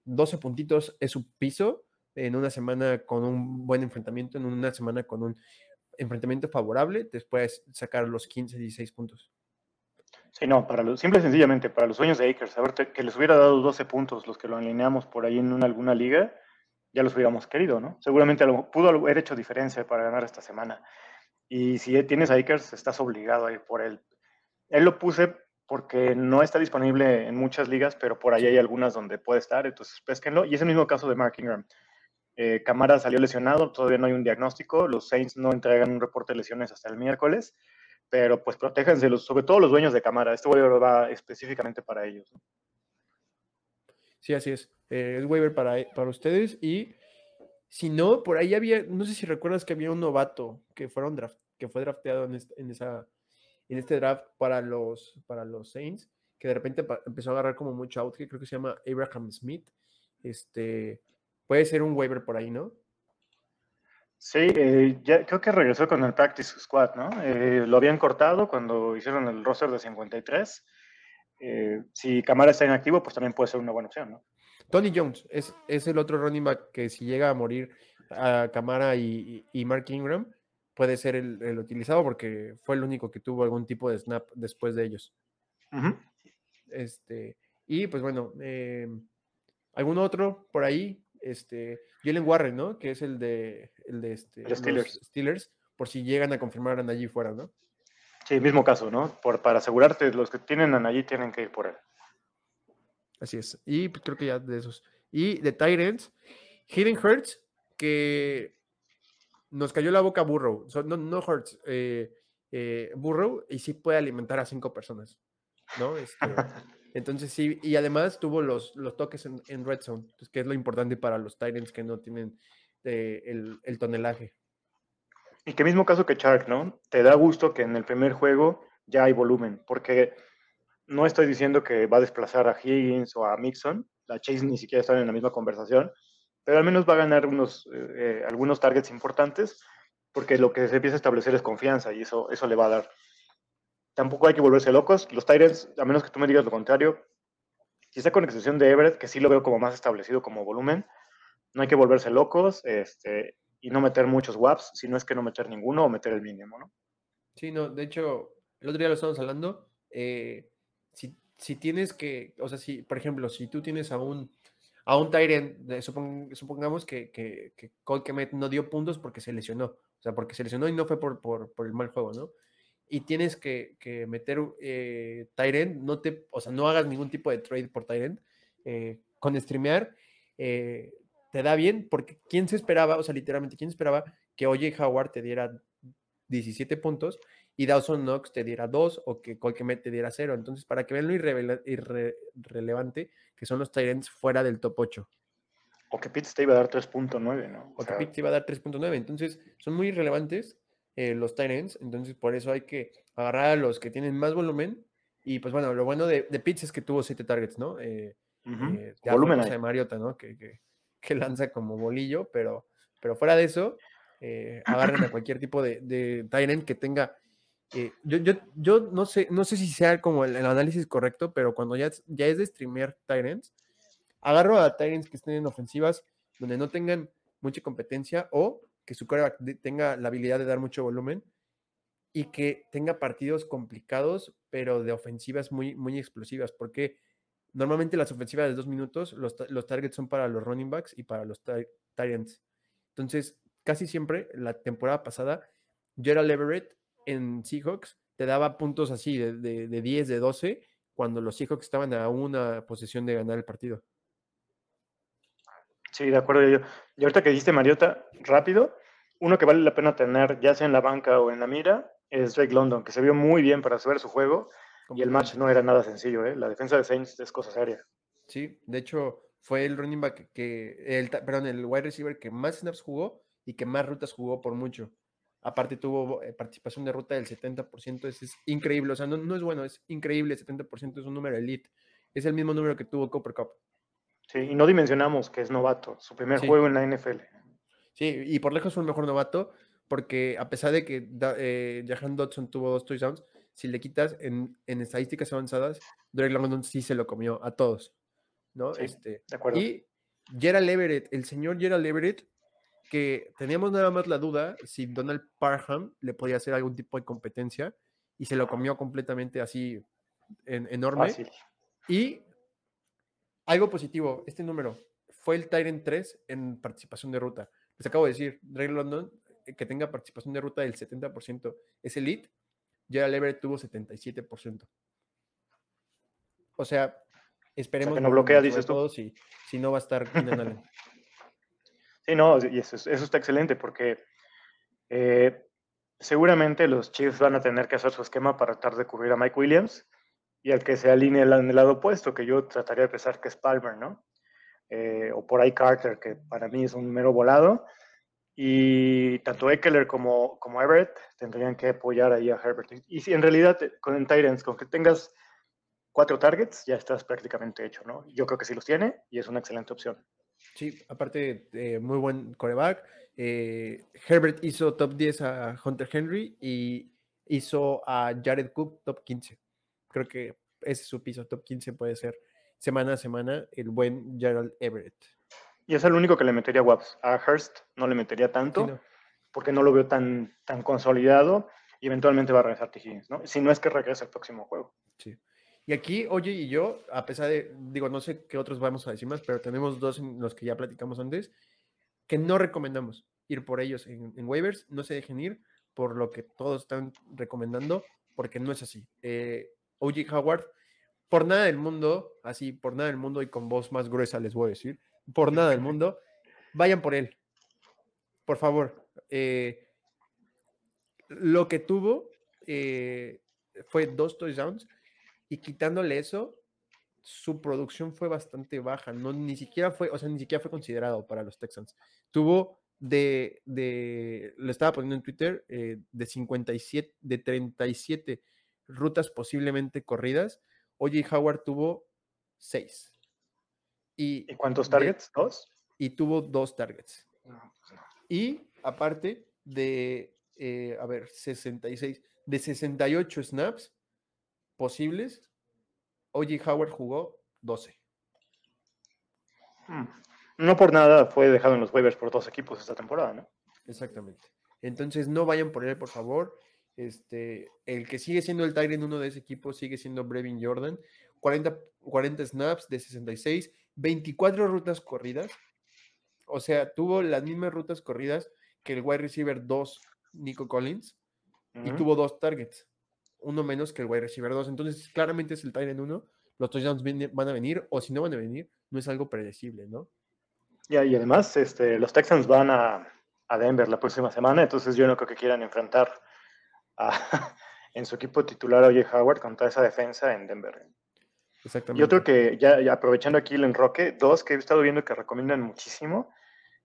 S1: 12 puntitos es su piso en una semana con un buen enfrentamiento, en una semana con un enfrentamiento favorable, después sacar los 15, 16 puntos.
S2: Sí, no, para los, simple y sencillamente, para los sueños de Akers, ver que les hubiera dado 12 puntos los que lo alineamos por ahí en alguna liga, ya los hubiéramos querido, ¿no? Seguramente pudo haber hecho diferencia para ganar esta semana. Y si tienes a Akers, estás obligado a ir por él. Él lo puse porque no está disponible en muchas ligas, pero por ahí hay algunas donde puede estar, entonces pesquenlo. Y es el mismo caso de Mark Ingram. Eh, Camara salió lesionado, todavía no hay un diagnóstico, los Saints no entregan un reporte de lesiones hasta el miércoles, pero pues protéjanse, sobre todo los dueños de Camara. Este waiver va específicamente para ellos.
S1: Sí, así es. Eh, es waiver para, para ustedes y si no, por ahí había, no sé si recuerdas que había un novato que, fueron draft, que fue drafteado en, en, esa, en este draft para los, para los Saints, que de repente empezó a agarrar como mucho out, que creo que se llama Abraham Smith. Este, puede ser un waiver por ahí, ¿no?
S2: Sí, eh, ya creo que regresó con el Practice Squad, ¿no? Eh, lo habían cortado cuando hicieron el roster de 53. Eh, si Camara está en activo, pues también puede ser una buena opción, ¿no?
S1: Tony Jones es, es el otro running back que si llega a morir a Camara y, Mark Ingram, puede ser el, utilizado porque fue el único que tuvo algún tipo de snap después de ellos. Este, y pues bueno, eh, ¿algún otro por ahí? Este, Jalen Warren, ¿no? Que es el de, el de este,
S2: los Steelers.
S1: Steelers, por si llegan a confirmar a allí fuera, ¿no?
S2: Sí, mismo caso, ¿no? Por, para asegurarte, los que tienen a allí tienen que ir por él.
S1: Así es. Y pues, creo que ya de esos. Y de Tyrants, Hidden Hurts, que nos cayó la boca Burrow. no, no Hurts, eh, eh, Burrow, y sí puede alimentar a cinco personas. ¿No? Este, entonces sí, y además tuvo los, los toques en, Red Zone, pues, que es lo importante para los Tyrants que no tienen eh, el, el tonelaje.
S2: Y que mismo caso que Shark, ¿no? Te da gusto que en el primer juego ya hay volumen, porque no estoy diciendo que va a desplazar a Higgins o a Mixon, la Chase ni siquiera están en la misma conversación, pero al menos va a ganar unos, eh, eh, algunos targets importantes, porque lo que se empieza a establecer es confianza y eso, eso le va a dar. Tampoco hay que volverse locos. Los Tyrants, a menos que tú me digas lo contrario, quizá con excepción de Everett, que sí lo veo como más establecido como volumen, no hay que volverse locos este, y no meter muchos WAPs, si no es que no meter ninguno o meter el mínimo, ¿no?
S1: Sí, no, de hecho, el otro día lo estábamos hablando. Eh, si, tienes que, o sea, si, por ejemplo, si tú tienes a a un Tyrant, supongamos que, que, que Kemet no dio puntos porque se lesionó, o sea, porque se lesionó y no fue por, por, por el mal juego, ¿no? Y tienes que, que meter eh, Tyrant, no te, o sea, no hagas ningún tipo de trade por Tyrant, eh, con streamear, eh, te da bien, porque ¿quién se esperaba, o sea, literalmente, quién esperaba que Oye Howard te diera 17 puntos y Dawson Knox te diera 2 o que Colquemet te diera 0. Entonces, para que vean lo irrelevante que son los Tyrants fuera del top 8.
S2: O que Pitts te iba a dar 3.9, ¿no?
S1: O, que Pitts te iba a dar 3.9. Entonces, son muy irrelevantes eh, los Tyrants. Entonces, por eso hay que agarrar a los que tienen más volumen. Y pues bueno, lo bueno de, de Pitts es que tuvo 7 targets, ¿no? Eh,
S2: eh, volumen
S1: de Mariota, ¿no? Que, que, que, lanza como bolillo, pero, pero fuera de eso, agarren a cualquier tipo de, de Tyrant que tenga eh, yo, yo, no sé, no sé si sea como el, análisis correcto, pero cuando ya, ya es de streamear Tyrants, agarro a Tyrants que estén en ofensivas donde no tengan mucha competencia o que su coreback tenga la habilidad de dar mucho volumen y que tenga partidos complicados, pero de ofensivas muy, muy explosivas, porque normalmente las ofensivas de dos minutos, los, los targets son para los running backs y para los Tyrants. Entonces, casi siempre, la temporada pasada, Gerald Everett en Seahawks te daba puntos así de, de, 10, de 12, cuando los Seahawks estaban a una posesión de ganar el partido.
S2: Sí, de acuerdo. Yo. Y ahorita que dijiste Mariota, rápido, uno que vale la pena tener, ya sea en la banca o en la mira, es Drake London, que se vio muy bien para saber su juego. Y el match no era nada sencillo, ¿eh? La defensa de Saints es cosa seria.
S1: Sí, de hecho, fue el running back que, el, perdón, el wide receiver que más snaps jugó y que más rutas jugó por mucho. Aparte tuvo eh, participación de ruta del 70%, eso es increíble, o sea, no, es bueno, es increíble, 70% es un número elite, es el mismo número que tuvo Copper Cup.
S2: Sí, y no dimensionamos que es novato, su primer juego en la NFL.
S1: Sí, y por lejos fue el mejor novato, porque a pesar de que eh, Jahan Dodson tuvo dos touchdowns, si le quitas en, estadísticas avanzadas, Drake London sí se lo comió a todos, ¿no? este,
S2: de acuerdo.
S1: Y Gerald Everett, el señor Gerald Everett, que teníamos nada más la duda si Donald Parham le podía hacer algún tipo de competencia y se lo comió completamente así en, enorme. Y algo positivo, este número fue el Tyrant 3 en participación de ruta. Les acabo de decir, Ray London, eh, que tenga participación de ruta del 70%, es elite. Gerald Everett tuvo 77%. O sea, esperemos.
S2: que no bloquea, dices tú.
S1: Si, si no va a estar Keenan
S2: Sí, no, y eso, eso está excelente porque eh, seguramente los Chiefs van a tener que hacer su esquema para tratar de cubrir a Mike Williams y al que se alinee en el lado opuesto, que yo trataría de pensar que es Palmer, ¿no? Eh, o por ahí Carter, que para mí es un mero volado. Y tanto Eckler como, como Everett tendrían que apoyar ahí a Herbert. Y si en realidad con Tyrants, con que tengas cuatro targets, ya estás prácticamente hecho, ¿no? Yo creo que sí los tiene y es una excelente opción.
S1: Sí, aparte, eh, muy buen coreback. Eh, Herbert hizo top 10 a Hunter Henry y hizo a Jared Cook top 15. Creo que ese es su piso, top 15 puede ser semana a semana el buen Gerald Everett.
S2: Y es el único que le metería Waps. A Hurst no le metería tanto porque no lo veo tan, tan consolidado y eventualmente va a regresar T. ¿no? Si no es que regrese el próximo juego.
S1: Sí. Y aquí, Oye y yo, a pesar de, digo, no sé qué otros vamos a decir más, pero tenemos dos en los que ya platicamos antes, que no recomendamos ir por ellos en, waivers, no se dejen ir por lo que todos están recomendando, porque no es así. Eh, Howard, por nada del mundo, así, por nada del mundo y con voz más gruesa les voy a decir, por nada del mundo, vayan por él. Por favor. Eh, lo que tuvo eh, fue dos touchdowns y quitándole eso, su producción fue bastante baja. No, ni siquiera fue, o sea, ni siquiera fue considerado para los Texans. Tuvo de, de lo estaba poniendo en Twitter, eh, de 57, de 37 rutas posiblemente corridas. Oye, Howard tuvo 6.
S2: Y, cuántos targets? ¿Dos?
S1: Y tuvo dos targets. Pues y aparte de, eh, a ver, 66, de 68 snaps, posibles, O.J. Howard jugó 12.
S2: Hmm. No por nada fue dejado en los waivers por dos equipos esta temporada, ¿no?
S1: Exactamente. Entonces no vayan por él, por favor. Este, el que sigue siendo el en uno de ese equipo sigue siendo Brevin Jordan. 40, 40 snaps de 66, 24 rutas corridas. O sea, tuvo las mismas rutas corridas que el wide receiver 2, Nico Collins, y tuvo dos targets uno menos que el wide receiver 2. Entonces, claramente es el en 1. Los touchdowns van a venir, o si no van a venir, no es algo predecible, ¿no?
S2: Ya, y además, este, los Texans van a, Denver la próxima semana, entonces yo no creo que quieran enfrentar en su equipo titular a Oye Howard contra esa defensa en Denver. Exactamente. Y otro que, ya, aprovechando aquí el enroque, dos que he estado viendo que recomiendan muchísimo,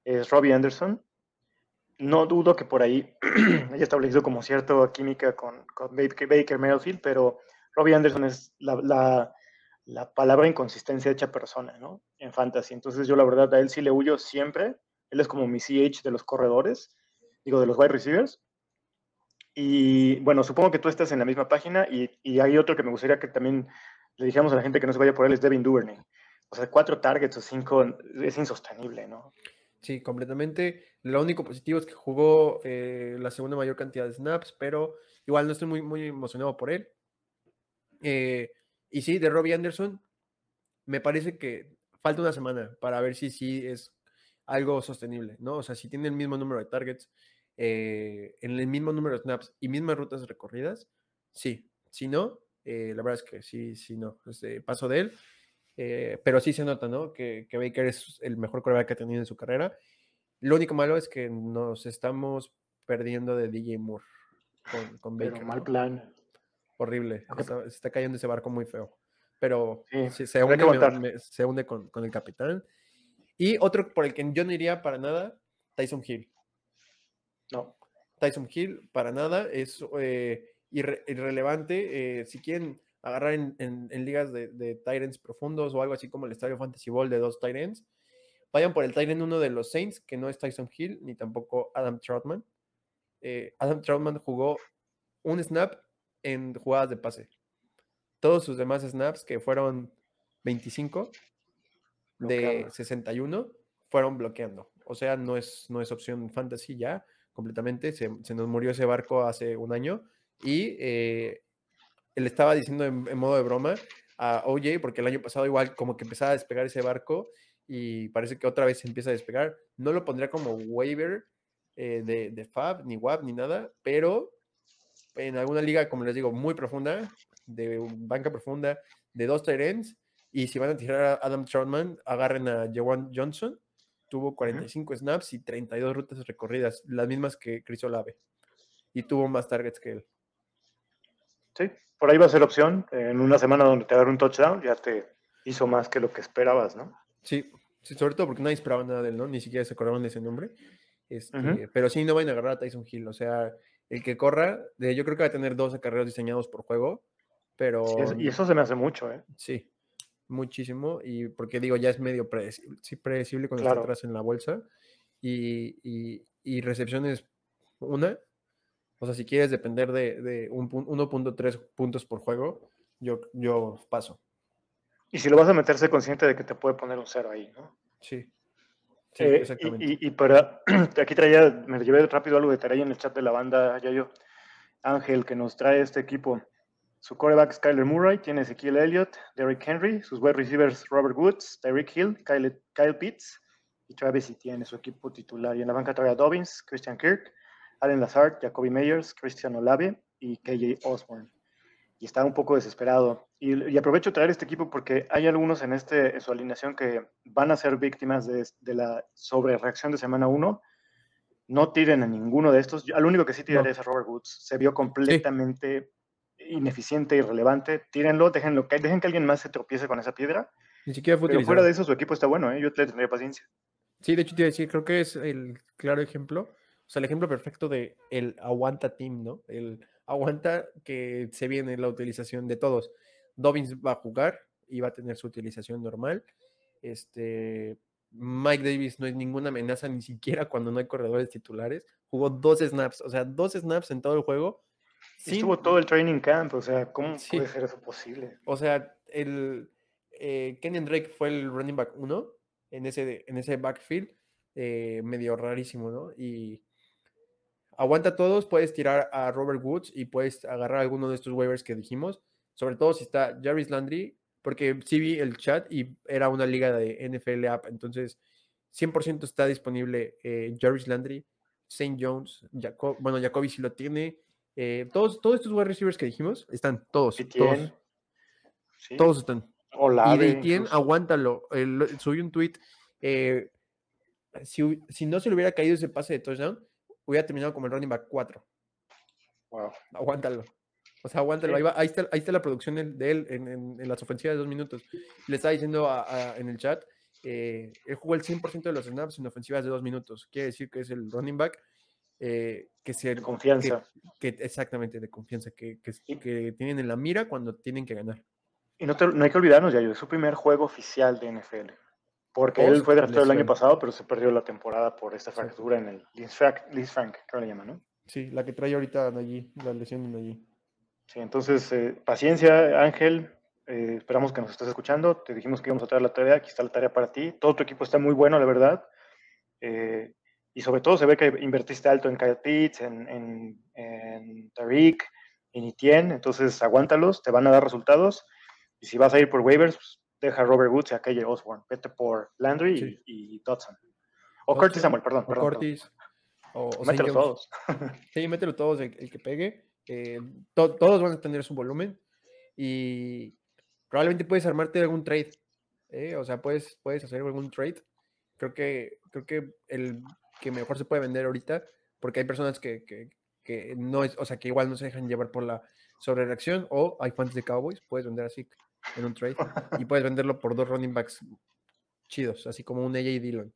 S2: es Robbie Anderson, no dudo que por ahí haya establecido como cierta química con, Baker, Baker pero Robbie Anderson es la, palabra inconsistencia hecha persona, ¿no? En fantasy. Entonces yo la verdad a él sí le huyo siempre. Él es como mi CH de los corredores, digo, de los wide receivers. Y bueno, supongo que tú estás en la misma página y, y hay otro que me gustaría que también le dijéramos a la gente que no se vaya por él, es Devin Duvernay. O sea, cuatro targets o cinco es insostenible, ¿no?
S1: Sí, completamente. Lo único positivo es que jugó eh, la segunda mayor cantidad de snaps, pero igual no estoy muy, muy emocionado por él. Eh, y sí, de Robbie Anderson, me parece que falta una semana para ver si sí es algo sostenible, ¿no? O sea, si tiene el mismo número de targets, eh, en el mismo número de snaps y mismas rutas recorridas, sí. Si no, la verdad es que sí, sí, no. Este, paso de él. Eh, pero sí se nota, ¿no? Que, Baker es el mejor coreback que ha tenido en su carrera. Lo único malo es que nos estamos perdiendo de DJ Moore con, Baker.
S2: mal plan.
S1: Horrible. se está cayendo ese barco muy feo. Pero se, hunde, se, hunde, con, el capitán. Y otro por el que yo no iría para nada, Tyson Hill.
S2: No.
S1: Tyson Hill, para nada, es eh, irrelevante. Eh, si quieren agarrar en, ligas de, de Tyrants profundos o algo así como el Estadio Fantasy Ball de dos Tyrants, vayan por el Tyrant uno de los Saints, que no es Tyson Hill ni tampoco Adam Troutman. Eh, Adam Troutman jugó un snap en jugadas de pase. Todos sus demás snaps, que fueron 25 de 61, fueron bloqueando. O sea, no es, no es opción fantasy ya completamente. Se, nos murió ese barco hace un año y eh, le estaba diciendo en, modo de broma a OJ, porque el año pasado igual como que empezaba a despegar ese barco y parece que otra vez se empieza a despegar. No lo pondría como waiver eh, de, de, Fab, ni WAP, ni nada, pero en alguna liga, como les digo, muy profunda, de banca profunda, de dos Tyrants. Y si van a tirar a Adam Troutman, agarren a Jawan Johnson. Tuvo 45 snaps y 32 rutas recorridas, las mismas que Chris Olave. Y tuvo más targets que él.
S2: Sí, por ahí va a ser opción. En una semana donde te agarra un touchdown, ya te hizo más que lo que esperabas, ¿no?
S1: Sí, sí sobre todo porque nadie esperaba nada de él, ¿no? Ni siquiera se acordaban de ese nombre. Este, Pero sí, no van a agarrar a Tyson Hill. O sea, el que corra, de, yo creo que va a tener dos acarreos diseñados por juego, pero...
S2: y eso se me hace mucho, ¿eh?
S1: Sí, muchísimo. Y porque digo, ya es medio predecible, sí, predecible cuando está atrás en la bolsa. Y, y, y, recepciones, una. O sea, si quieres depender de, de 1.3 puntos por juego, yo, yo paso.
S2: Y si lo vas a meterse consciente de que te puede poner un cero ahí, ¿no?
S1: Sí.
S2: Eh, y, para, aquí traía, me llevé rápido algo de tarea en el chat de la banda, ya yo, Ángel, que nos trae este equipo. Su coreback es Kyler Murray, tiene Ezekiel Elliott, Derrick Henry, sus wide receivers Robert Woods, Derrick Hill, Kyle, Kyle Pitts y Travis tiene su equipo titular. Y en la banca trae a Dobbins, Christian Kirk, Allen Lazard, Jacoby Meyers, Christian Olave y KJ Osborne y está un poco desesperado. Y, aprovecho traer este equipo porque hay algunos en, este, su alineación que van a ser víctimas de, de la sobrereacción de semana 1. No tiren a ninguno de estos. al único que sí tiraré es a Robert Woods. Se vio completamente ineficiente, irrelevante. Tírenlo, déjenlo, dejen que alguien más se tropiece con esa piedra.
S1: Ni siquiera fue
S2: Pero fuera de eso, su equipo está bueno, ¿eh? yo le tendría paciencia.
S1: Sí, de hecho, te iba a decir, creo que es el claro ejemplo, o sea, el ejemplo perfecto de el aguanta team, ¿no? El aguanta que se viene la utilización de todos. Dobbins va a jugar y va a tener su utilización normal. Este, Mike Davis no es ninguna amenaza ni siquiera cuando no hay corredores titulares. Jugó dos snaps, o sea, dos snaps en todo el juego.
S2: Estuvo todo el training camp, o sea, ¿cómo puede ser eso posible?
S1: O sea, el eh, Kenyon Drake fue el running back uno en ese, en ese backfield, eh, medio rarísimo, ¿no? Y aguanta todos, puedes tirar a Robert Woods y puedes agarrar alguno de estos waivers que dijimos, sobre todo si está Jarvis Landry, porque sí vi el chat y era una liga de NFL app, entonces 100% está disponible eh, Jarvis Landry, St. Jones, Jacob, bueno, Jacoby sí lo tiene, eh, todos, todos estos wide receivers que dijimos están todos, todos, todos están. y de Etienne, aguántalo, subí un tweet, eh, si, si no se le hubiera caído ese pase de touchdown, hubiera terminado como el running back 4.
S2: Wow.
S1: Aguántalo. O sea, aguántalo. Ahí, está, ahí está la producción de él en, en, las ofensivas de dos minutos. Le estaba diciendo en el chat, eh, él jugó el 100% de los snaps en ofensivas de dos minutos. Quiere decir que es el running back eh, que se...
S2: De confianza.
S1: Que, exactamente, de confianza, que, que, tienen en la mira cuando tienen que ganar.
S2: Y no, no hay que olvidarnos, ya, es su primer juego oficial de NFL. Porque él fue drafteado el año pasado, pero se perdió la temporada por esta fractura en el Liz Frank, que le llama, ¿no?
S1: Sí, la que trae ahorita allí, la lesión de allí.
S2: Sí, entonces, eh, paciencia, Ángel. Eh, esperamos que nos estés escuchando. Te dijimos que íbamos a traer la tarea. Aquí está la tarea para ti. Todo tu equipo está muy bueno, la verdad. Eh, y sobre todo se ve que invertiste alto en Kyle Pitts, en, en, en Tariq, en Etienne. Entonces, aguántalos, te van a dar resultados. Y si vas a ir por waivers, pues, deja a Robert Woods y a KJ Osborne. Vete por Landry y, Dodson. O Curtis Samuel, perdón. O
S1: Curtis.
S2: O, mételo todos.
S1: sí, mételo todos, el, que pegue. Eh, todos van a tener su volumen. Y probablemente puedes armarte algún trade. ¿eh? O sea, puedes, puedes hacer algún trade. Creo que, creo que el que mejor se puede vender ahorita, porque hay personas que, que, que no es, o sea, que igual no se dejan llevar por la sobrereacción, o hay fans de Cowboys, puedes vender así en un trade y puedes venderlo por dos running backs chidos, así como un AJ Dillon.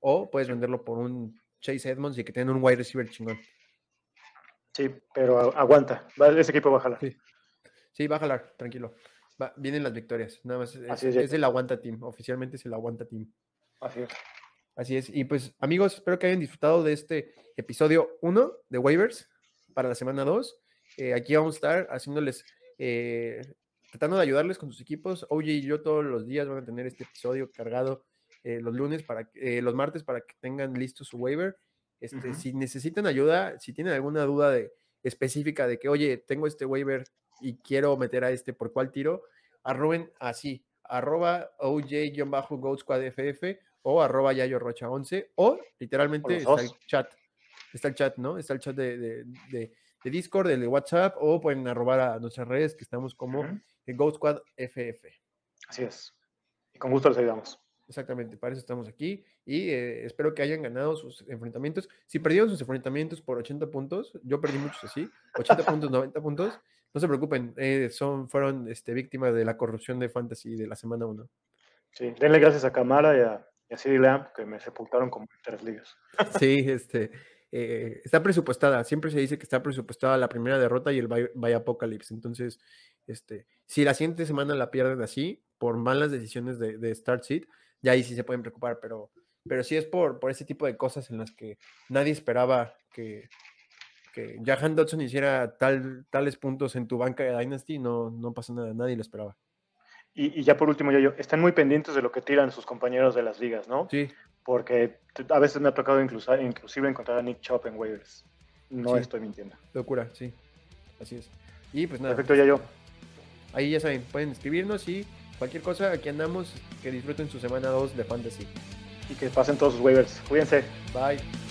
S1: O puedes venderlo por un Chase Edmonds y que tenga un wide receiver chingón.
S2: Sí, pero aguanta. Ese equipo va a jalar.
S1: Sí, va a jalar, tranquilo. vienen las victorias. Nada más es, el aguanta team. Oficialmente es el aguanta team.
S2: Así es.
S1: Así es. Y pues, amigos, espero que hayan disfrutado de este episodio 1 de Waivers para la semana 2. Eh, aquí vamos a estar haciéndoles eh, tratando de ayudarles con sus equipos. Oye y yo todos los días van a tener este episodio cargado eh, los lunes, para eh, los martes, para que tengan listo su waiver. Este, Si necesitan ayuda, si tienen alguna duda de, específica de que, oye, tengo este waiver y quiero meter a este, ¿por cuál tiro? Arroben así, arroba oj-goatsquadff o arroba yayo rocha 11 o literalmente está el chat. está el chat, ¿no? Está el chat de, de, de, de Discord, de WhatsApp, o pueden arrobar a nuestras redes que estamos como en Go Squad FF.
S2: Así es. Y con gusto les ayudamos.
S1: Exactamente, para eso estamos aquí y eh, espero que hayan ganado sus enfrentamientos. Si perdieron sus enfrentamientos por 80 puntos, yo perdí muchos así, 80 puntos, 90 puntos, no se preocupen, eh, son, fueron este, víctimas de la corrupción de Fantasy de la semana 1.
S2: Sí, denle gracias a Camara y a, y a CD Lamb que me sepultaron como en tres ligas.
S1: Sí, este, eh, está presupuestada, siempre se dice que está presupuestada la primera derrota y el By, by Apocalypse. Entonces, este, si la siguiente semana la pierden así, por malas decisiones de, de Start Seed, ya ahí sí se pueden preocupar, pero, pero sí es por, por ese tipo de cosas en las que nadie esperaba que, que Jahan Dodson hiciera tal, tales puntos en tu banca de Dynasty, no, no pasa nada, nadie lo esperaba.
S2: Y, y ya por último, yo, yo, están muy pendientes de lo que tiran sus compañeros de las ligas, ¿no?
S1: Sí,
S2: Porque a veces me ha tocado incluso, inclusive encontrar a Nick Chop en waivers. No
S1: Sí.
S2: estoy mintiendo.
S1: locura, sí, así es. Y pues nada.
S2: Perfecto, ya yo.
S1: Ahí ya saben, pueden escribirnos y cualquier cosa, aquí andamos, que disfruten su semana 2 de Fantasy.
S2: Y que pasen todos sus waivers. Cuídense.
S1: Bye.